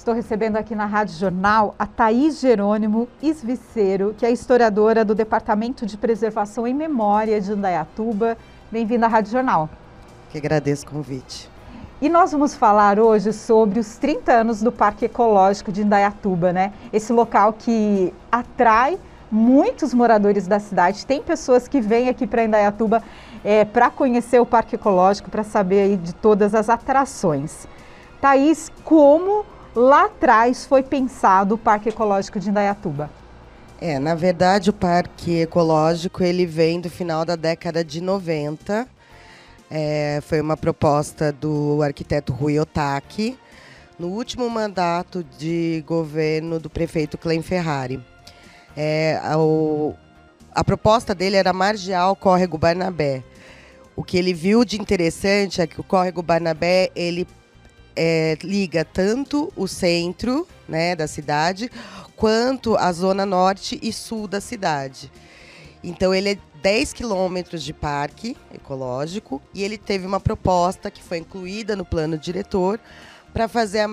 Estou recebendo aqui na Rádio Jornal a Thaís Jerônimo Isviceiro, que é historiadora do Departamento de Preservação e Memória de Indaiatuba. Bem-vinda à Rádio Jornal. Que agradeço o convite. E nós vamos falar hoje sobre os 30 anos do Parque Ecológico de Indaiatuba, né? Esse local que atrai muitos moradores da cidade. Tem pessoas que vêm aqui para Indaiatuba é, para conhecer o Parque Ecológico, para saber aí de todas as atrações. Thaís, como lá atrás foi pensado o Parque Ecológico de Indaiatuba? É, na verdade o Parque Ecológico ele vem do final da década de 90. É, foi uma proposta do arquiteto Rui Otaki no último mandato de governo do prefeito Clem Ferrari. É, o, a proposta dele era margear o córrego Barnabé. O que ele viu de interessante é que o córrego Barnabé ele é, liga tanto o centro né, da cidade quanto a zona norte e sul da cidade. Então ele é 10 quilômetros de parque ecológico e ele teve uma proposta que foi incluída no plano diretor para fazer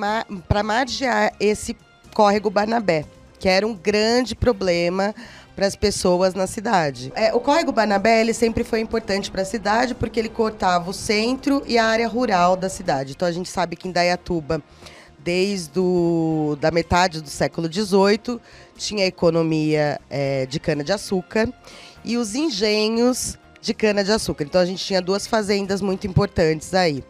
para margear esse córrego Barnabé, que era um grande problema para as pessoas na cidade. É, o Córrego Barnabé ele sempre foi importante para a cidade porque ele cortava o centro e a área rural da cidade. Então a gente sabe que em Dayatuba, desde o, da metade do século XVIII, tinha a economia é, de cana-de-açúcar e os engenhos de cana-de-açúcar. Então a gente tinha duas fazendas muito importantes aí,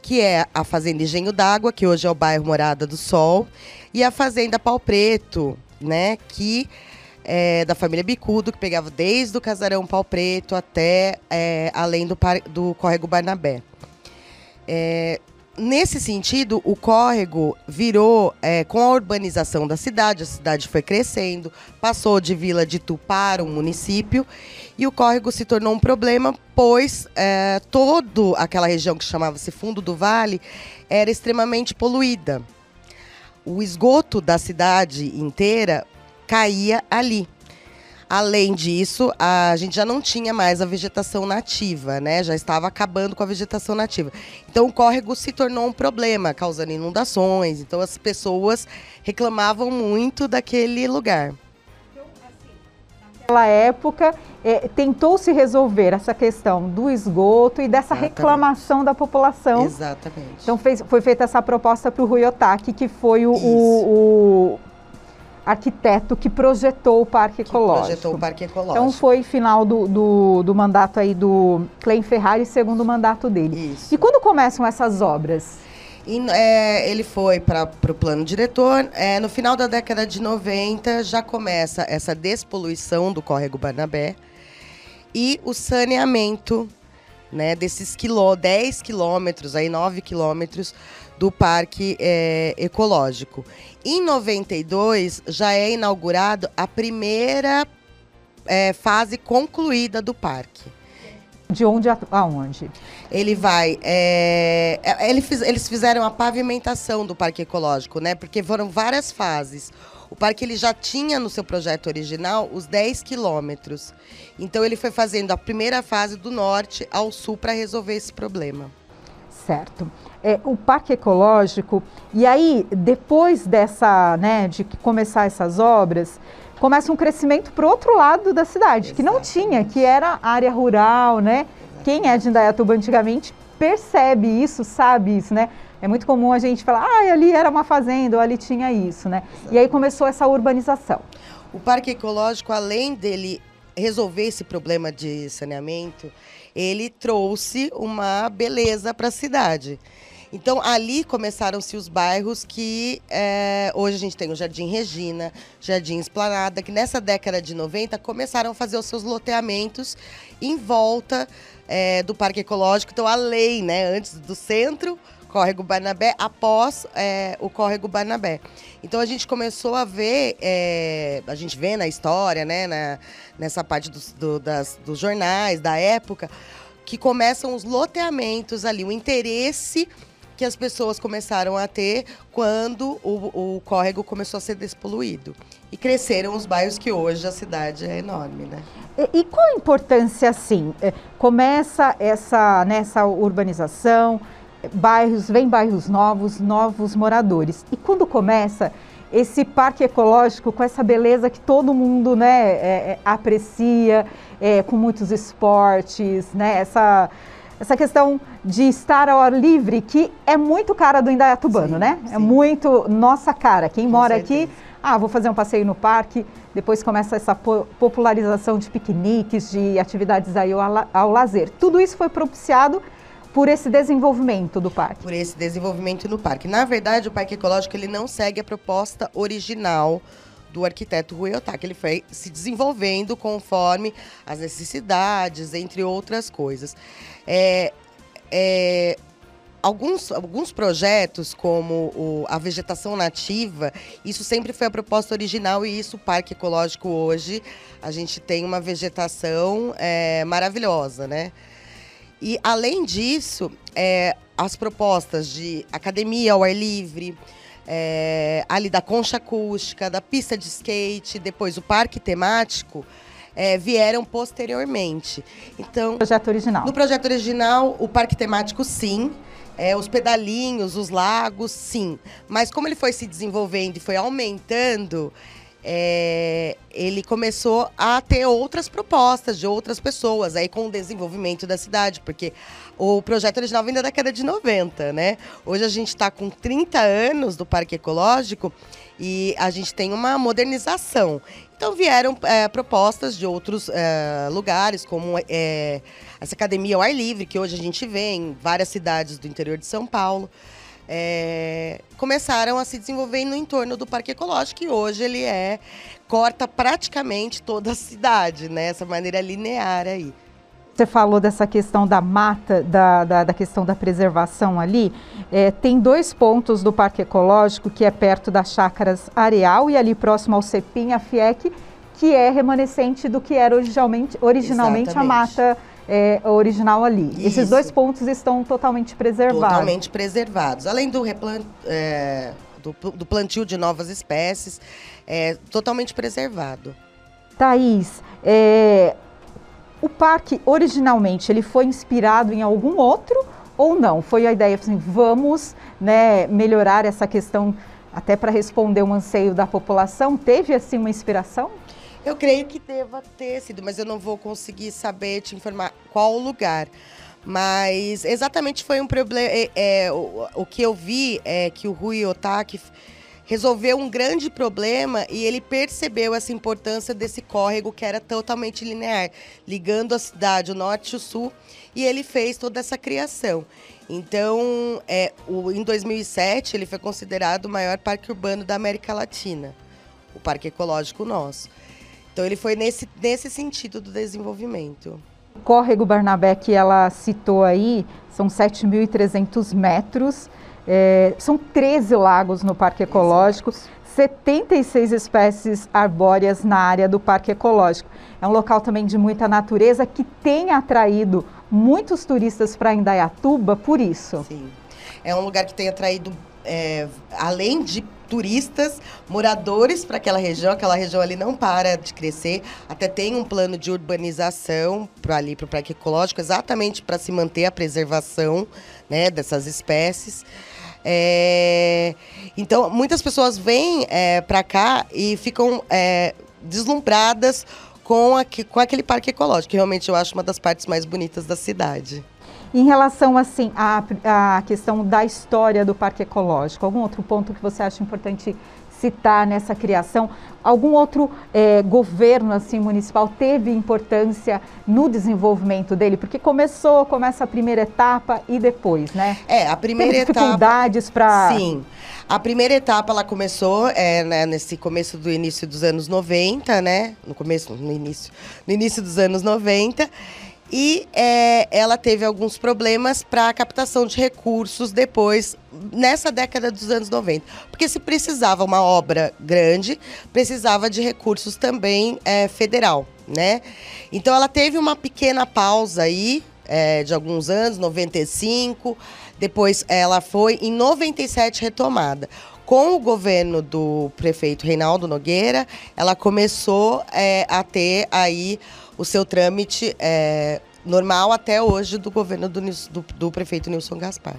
que é a Fazenda Engenho d'Água, que hoje é o bairro Morada do Sol, e a Fazenda Pau Preto, né, que é, da família Bicudo, que pegava desde o casarão Pau Preto até é, além do, do córrego Barnabé. É, nesse sentido, o córrego virou, é, com a urbanização da cidade, a cidade foi crescendo, passou de vila de Tu para um município, e o córrego se tornou um problema, pois é, toda aquela região que chamava-se Fundo do Vale era extremamente poluída. O esgoto da cidade inteira caía ali. Além disso, a gente já não tinha mais a vegetação nativa, né? Já estava acabando com a vegetação nativa. Então o córrego se tornou um problema, causando inundações. Então as pessoas reclamavam muito daquele lugar. Naquela época, é, tentou se resolver essa questão do esgoto e dessa Exatamente. reclamação da população. Exatamente. Então fez, foi feita essa proposta para o Rui Otaki, que foi o, o, o arquiteto que projetou o Parque que Ecológico. Projetou o Parque Ecológico. Então foi final do, do, do mandato aí do Clem Ferrari, segundo mandato dele. Isso. E quando começam essas obras? E, é, ele foi para o plano diretor. É, no final da década de 90 já começa essa despoluição do córrego Barnabé e o saneamento né, desses quilô, 10 quilômetros, aí 9 quilômetros do parque é, ecológico. Em 92 já é inaugurado a primeira é, fase concluída do parque. De onde a aonde? Ele vai. É, é ele fiz, eles fizeram a pavimentação do parque ecológico, né? Porque foram várias fases. O parque ele já tinha no seu projeto original os 10 quilômetros. Então ele foi fazendo a primeira fase do norte ao sul para resolver esse problema. Certo. É, o parque ecológico, e aí, depois dessa, né, de começar essas obras, começa um crescimento para o outro lado da cidade, Exatamente. que não tinha, que era área rural, né? Exatamente. Quem é de Indaiatuba antigamente percebe isso, sabe isso, né? É muito comum a gente falar, ah, ali era uma fazenda, ou ali tinha isso, né? Exatamente. E aí começou essa urbanização. O parque ecológico, além dele resolver esse problema de saneamento, ele trouxe uma beleza para a cidade. Então, ali começaram-se os bairros que é, hoje a gente tem o Jardim Regina, Jardim Esplanada, que nessa década de 90 começaram a fazer os seus loteamentos em volta é, do Parque Ecológico. Então, a lei, né, antes do centro, Córrego Barnabé, após é, o Córrego Barnabé. Então a gente começou a ver, é, a gente vê na história, né, na, nessa parte dos, do, das, dos jornais da época, que começam os loteamentos ali, o interesse que as pessoas começaram a ter quando o, o córrego começou a ser despoluído. E cresceram os bairros que hoje a cidade é enorme, né? E, e qual a importância, assim? É, começa essa, nessa urbanização, bairros, vem bairros novos, novos moradores. E quando começa esse parque ecológico com essa beleza que todo mundo né, é, é, aprecia, é, com muitos esportes, né, essa, essa questão de estar ao ar livre, que é muito cara do Indaiatubano, sim, né? É sim. É muito nossa cara. Quem com mora certeza. aqui, ah, vou fazer um passeio no parque, depois começa essa popularização de piqueniques, de atividades aí ao, ao lazer. Tudo isso foi propiciado por esse desenvolvimento do parque? Por esse desenvolvimento no parque. Na verdade, o Parque Ecológico ele não segue a proposta original do arquiteto Rui Otaki. Ele foi se desenvolvendo conforme as necessidades, entre outras coisas. É, é, alguns, alguns projetos, como o, a vegetação nativa, isso sempre foi a proposta original e isso, o Parque Ecológico hoje, a gente tem uma vegetação é, maravilhosa, né? E, além disso, é, as propostas de academia ao ar livre, é, ali da concha acústica, da pista de skate, depois o parque temático, é, vieram posteriormente. Então, projeto original. No projeto original, o parque temático, sim. É, os pedalinhos, os lagos, sim. Mas como ele foi se desenvolvendo e foi aumentando, é, ele começou a ter outras propostas de outras pessoas, aí com o desenvolvimento da cidade, porque o projeto original vem da década de 90, né? Hoje a gente está com 30 anos do Parque Ecológico e a gente tem uma modernização. Então vieram é, propostas de outros é, lugares, como é, essa academia ao ar livre, que hoje a gente vê em várias cidades do interior de São Paulo é, começaram a se desenvolver no entorno do Parque Ecológico, e hoje ele é corta praticamente toda a cidade, né? Essa maneira linear aí. Você falou dessa questão da mata, da, da, da questão da preservação ali. É, tem dois pontos do Parque Ecológico, que é perto das chácaras Areal e ali próximo ao Cepim, a FIEC, que é remanescente do que era originalmente, originalmente a mata é, original ali. Isso. Esses dois pontos estão totalmente preservados. Totalmente preservados. Além do, replant, é, do, do, plantio de novas espécies, é totalmente preservado. Thaís, é, o parque originalmente ele foi inspirado em algum outro ou não? Foi a ideia assim, vamos né, melhorar essa questão até para responder um anseio da população? Teve assim uma inspiração? Eu creio que deva ter sido, mas eu não vou conseguir saber te informar qual lugar. Mas exatamente foi um problema. É, é, o, o, que eu vi é que o Rui Otaki resolveu um grande problema e ele percebeu essa importância desse córrego que era totalmente linear, ligando a cidade, o norte e o sul, e ele fez toda essa criação. Então, é, o, em 2007, ele foi considerado o maior parque urbano da América Latina, o Parque Ecológico Nosso. Então ele foi nesse, nesse sentido do desenvolvimento. O córrego Barnabé que ela citou aí são 7.300 metros, é, são 13 lagos no Parque Ecológico, 76 espécies arbóreas na área do Parque Ecológico. É um local também de muita natureza que tem atraído muitos turistas para Indaiatuba por isso. Sim. É um lugar que tem atraído, é, além de turistas, moradores para aquela região. Aquela região ali não para de crescer. Até tem um plano de urbanização para ali, para o parque ecológico, exatamente para se manter a preservação né, dessas espécies. É, então, muitas pessoas vêm é, para cá e ficam é, deslumbradas com, aqui, com aquele parque ecológico, que realmente eu acho uma das partes mais bonitas da cidade. Em relação assim à, à questão da história do parque ecológico, algum outro ponto que você acha importante citar nessa criação? Algum outro é, governo assim municipal teve importância no desenvolvimento dele? Porque começou, começa a primeira etapa e depois, né? É, a primeira teve dificuldades para Sim. A primeira etapa ela começou é, né, nesse começo do início dos anos 90, né? No começo, no início, no início dos anos 90. E é, ela teve alguns problemas para a captação de recursos depois, nessa década dos anos 90. Porque se precisava uma obra grande, precisava de recursos também é, federal, né? Então ela teve uma pequena pausa aí, é, de alguns anos, 95, depois ela foi em 97 retomada. Com o governo do prefeito Reinaldo Nogueira, ela começou é, a ter aí o seu trâmite é, normal até hoje do governo do, do, do, prefeito Nilson Gaspar.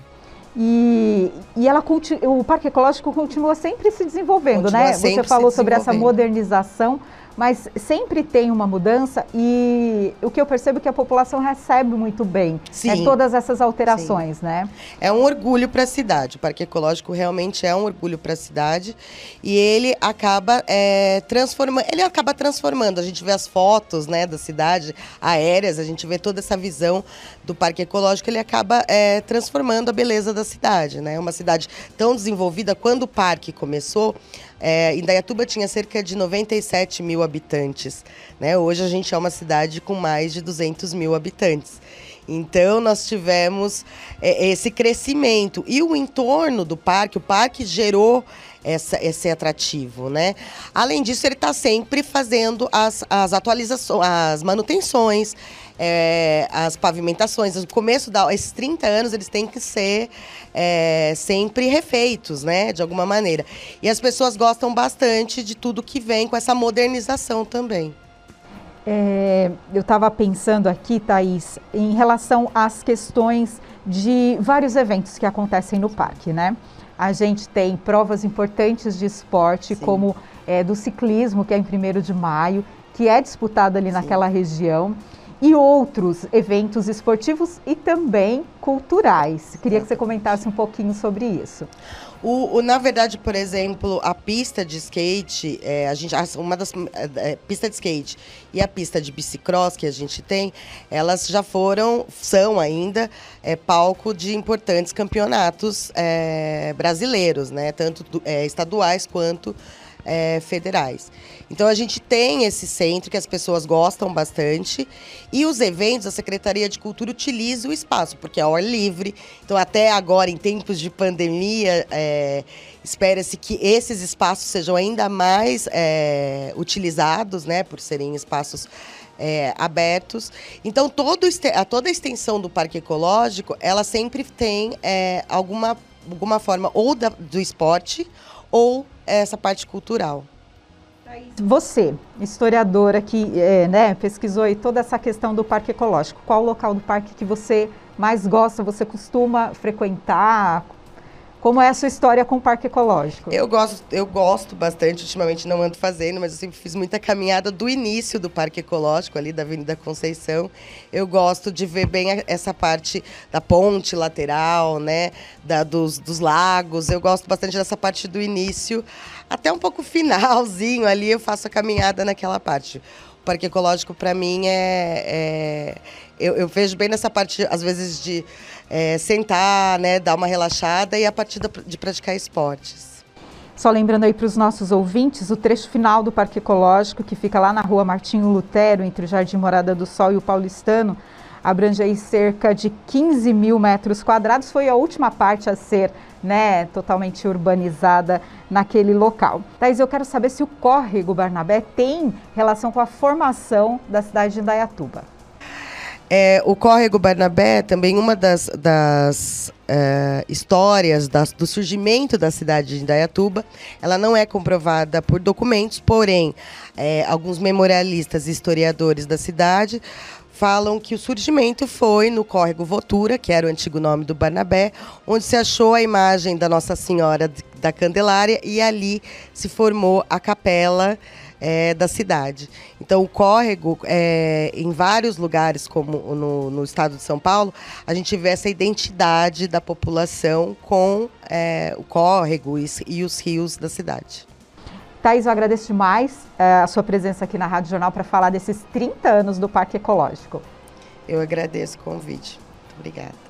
E, e ela o Parque Ecológico continua sempre se desenvolvendo, continua né? Você falou sobre essa modernização mas sempre tem uma mudança e o que eu percebo é que a população recebe muito bem é, todas essas alterações, Sim. né? É um orgulho para a cidade. O Parque Ecológico realmente é um orgulho para a cidade e ele acaba é, transformando, ele acaba transformando. A gente vê as fotos, né, da cidade aéreas, a gente vê toda essa visão do Parque Ecológico, ele acaba é, transformando a beleza da cidade, né? Uma cidade tão desenvolvida quando o parque começou é, Indaiatuba tinha cerca de 97 mil habitantes. Né? Hoje a gente é uma cidade com mais de 200 mil habitantes. Então nós tivemos é, esse crescimento e o entorno do parque, o parque gerou essa, esse atrativo, né? Além disso, ele está sempre fazendo as, as atualizações, as manutenções, é, as pavimentações. No começo da esses 30 anos eles têm que ser é, sempre refeitos, né? De alguma maneira. E as pessoas gostam bastante de tudo que vem com essa modernização também. É, eu estava pensando aqui, Thaís, em relação às questões de vários eventos que acontecem no parque, né? A gente tem provas importantes de esporte, Sim. como é, do ciclismo, que é em 1 de maio, que é disputado ali Sim. naquela região e outros eventos esportivos e também culturais. Queria que você comentasse um pouquinho sobre isso. O, o, na verdade, por exemplo, a pista de skate, é, a gente, uma das é, é, pista de skate e a pista de bicicross que a gente tem, elas já foram, são ainda é, palco de importantes campeonatos é, brasileiros, né? Tanto é, estaduais quanto é, federais. Então a gente tem esse centro que as pessoas gostam bastante e os eventos, a Secretaria de Cultura utiliza o espaço, porque é ao ar livre. Então até agora, em tempos de pandemia, é, espera-se que esses espaços sejam ainda mais é, utilizados, né, por serem espaços é, abertos. Então, todo, toda a extensão do Parque Ecológico, ela sempre tem é, alguma, alguma forma ou da, do esporte ou essa parte cultural. Você, historiadora que é, né, pesquisou aí toda essa questão do parque ecológico, qual o local do parque que você mais gosta, você costuma frequentar? Como é a sua história com o Parque Ecológico? Eu gosto, eu gosto bastante, ultimamente não ando fazendo, mas eu sempre fiz muita caminhada do início do Parque Ecológico, ali da Avenida Conceição. Eu gosto de ver bem essa parte da ponte lateral, né? Da, dos, dos lagos. Eu gosto bastante dessa parte do início, até um pouco finalzinho ali eu faço a caminhada naquela parte. O Parque Ecológico, para mim, é, é eu, eu, vejo bem nessa parte, às vezes, de é, sentar, né, dar uma relaxada e a partir de praticar esportes. Só lembrando aí para os nossos ouvintes, o trecho final do Parque Ecológico, que fica lá na rua Martinho Lutero, entre o Jardim Morada do Sol e o Paulistano, abrange aí cerca de 15 mil metros quadrados. Foi a última parte a ser né, totalmente urbanizada naquele local. Thais, eu quero saber se o córrego Barnabé tem relação com a formação da cidade de Indaiatuba. É, o Córrego Barnabé, também uma das, das uh, histórias das, do surgimento da cidade de Indaiatuba, ela não é comprovada por documentos, porém, é, alguns memorialistas e historiadores da cidade falam que o surgimento foi no córrego Votura, que era o antigo nome do Barnabé, onde se achou a imagem da Nossa Senhora da Candelária e ali se formou a capela é, da cidade. Então, o córrego, é, em vários lugares, como no, no, estado de São Paulo, a gente vê essa identidade da população com é, o córrego e, e, os rios da cidade. Thais, eu agradeço demais é, a sua presença aqui na Rádio Jornal para falar desses 30 anos do Parque Ecológico. Eu agradeço o convite. Muito obrigada.